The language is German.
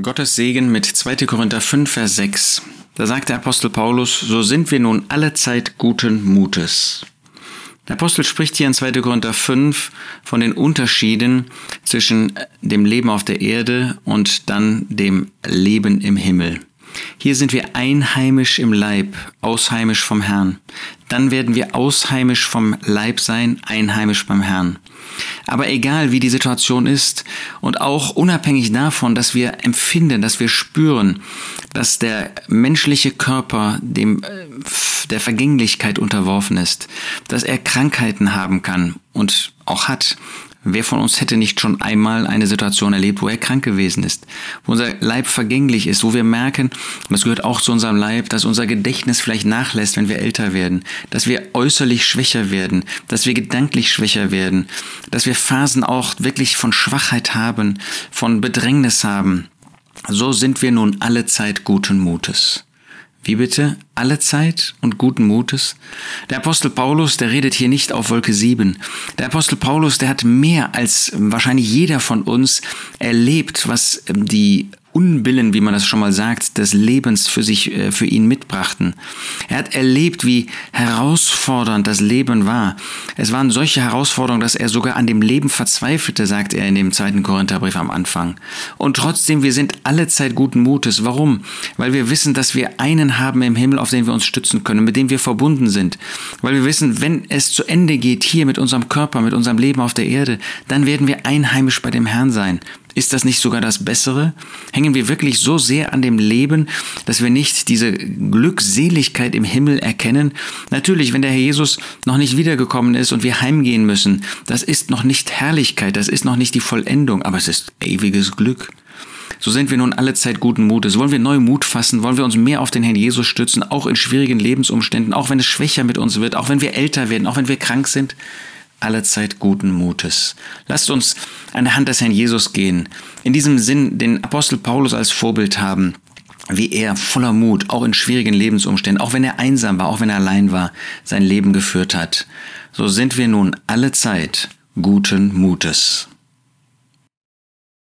Gottes Segen mit 2. Korinther 5, Vers 6. Da sagt der Apostel Paulus, so sind wir nun alle Zeit guten Mutes. Der Apostel spricht hier in 2. Korinther 5 von den Unterschieden zwischen dem Leben auf der Erde und dann dem Leben im Himmel. Hier sind wir einheimisch im Leib, ausheimisch vom Herrn. Dann werden wir ausheimisch vom Leib sein, einheimisch beim Herrn. Aber egal wie die Situation ist und auch unabhängig davon, dass wir empfinden, dass wir spüren, dass der menschliche Körper dem, äh, der Vergänglichkeit unterworfen ist, dass er Krankheiten haben kann und auch hat, Wer von uns hätte nicht schon einmal eine Situation erlebt, wo er krank gewesen ist, wo unser Leib vergänglich ist, wo wir merken, und das gehört auch zu unserem Leib, dass unser Gedächtnis vielleicht nachlässt, wenn wir älter werden, dass wir äußerlich schwächer werden, dass wir gedanklich schwächer werden, dass wir Phasen auch wirklich von Schwachheit haben, von Bedrängnis haben. So sind wir nun alle Zeit guten Mutes. Wie bitte? Alle Zeit und guten Mutes? Der Apostel Paulus, der redet hier nicht auf Wolke 7. Der Apostel Paulus, der hat mehr als wahrscheinlich jeder von uns erlebt, was die Unbillen, wie man das schon mal sagt, des Lebens für sich, äh, für ihn mitbrachten. Er hat erlebt, wie herausfordernd das Leben war. Es waren solche Herausforderungen, dass er sogar an dem Leben verzweifelte, sagt er in dem zweiten Korintherbrief am Anfang. Und trotzdem, wir sind alle Zeit guten Mutes. Warum? Weil wir wissen, dass wir einen haben im Himmel, auf den wir uns stützen können, mit dem wir verbunden sind. Weil wir wissen, wenn es zu Ende geht hier mit unserem Körper, mit unserem Leben auf der Erde, dann werden wir einheimisch bei dem Herrn sein. Ist das nicht sogar das Bessere? Hängen wir wirklich so sehr an dem Leben, dass wir nicht diese Glückseligkeit im Himmel erkennen? Natürlich, wenn der Herr Jesus noch nicht wiedergekommen ist und wir heimgehen müssen, das ist noch nicht Herrlichkeit, das ist noch nicht die Vollendung, aber es ist ewiges Glück. So sind wir nun alle Zeit guten Mutes. Wollen wir neu Mut fassen? Wollen wir uns mehr auf den Herrn Jesus stützen, auch in schwierigen Lebensumständen, auch wenn es schwächer mit uns wird, auch wenn wir älter werden, auch wenn wir krank sind? Allezeit guten Mutes. Lasst uns an der Hand des Herrn Jesus gehen. In diesem Sinn den Apostel Paulus als Vorbild haben, wie er voller Mut, auch in schwierigen Lebensumständen, auch wenn er einsam war, auch wenn er allein war, sein Leben geführt hat. So sind wir nun allezeit guten Mutes.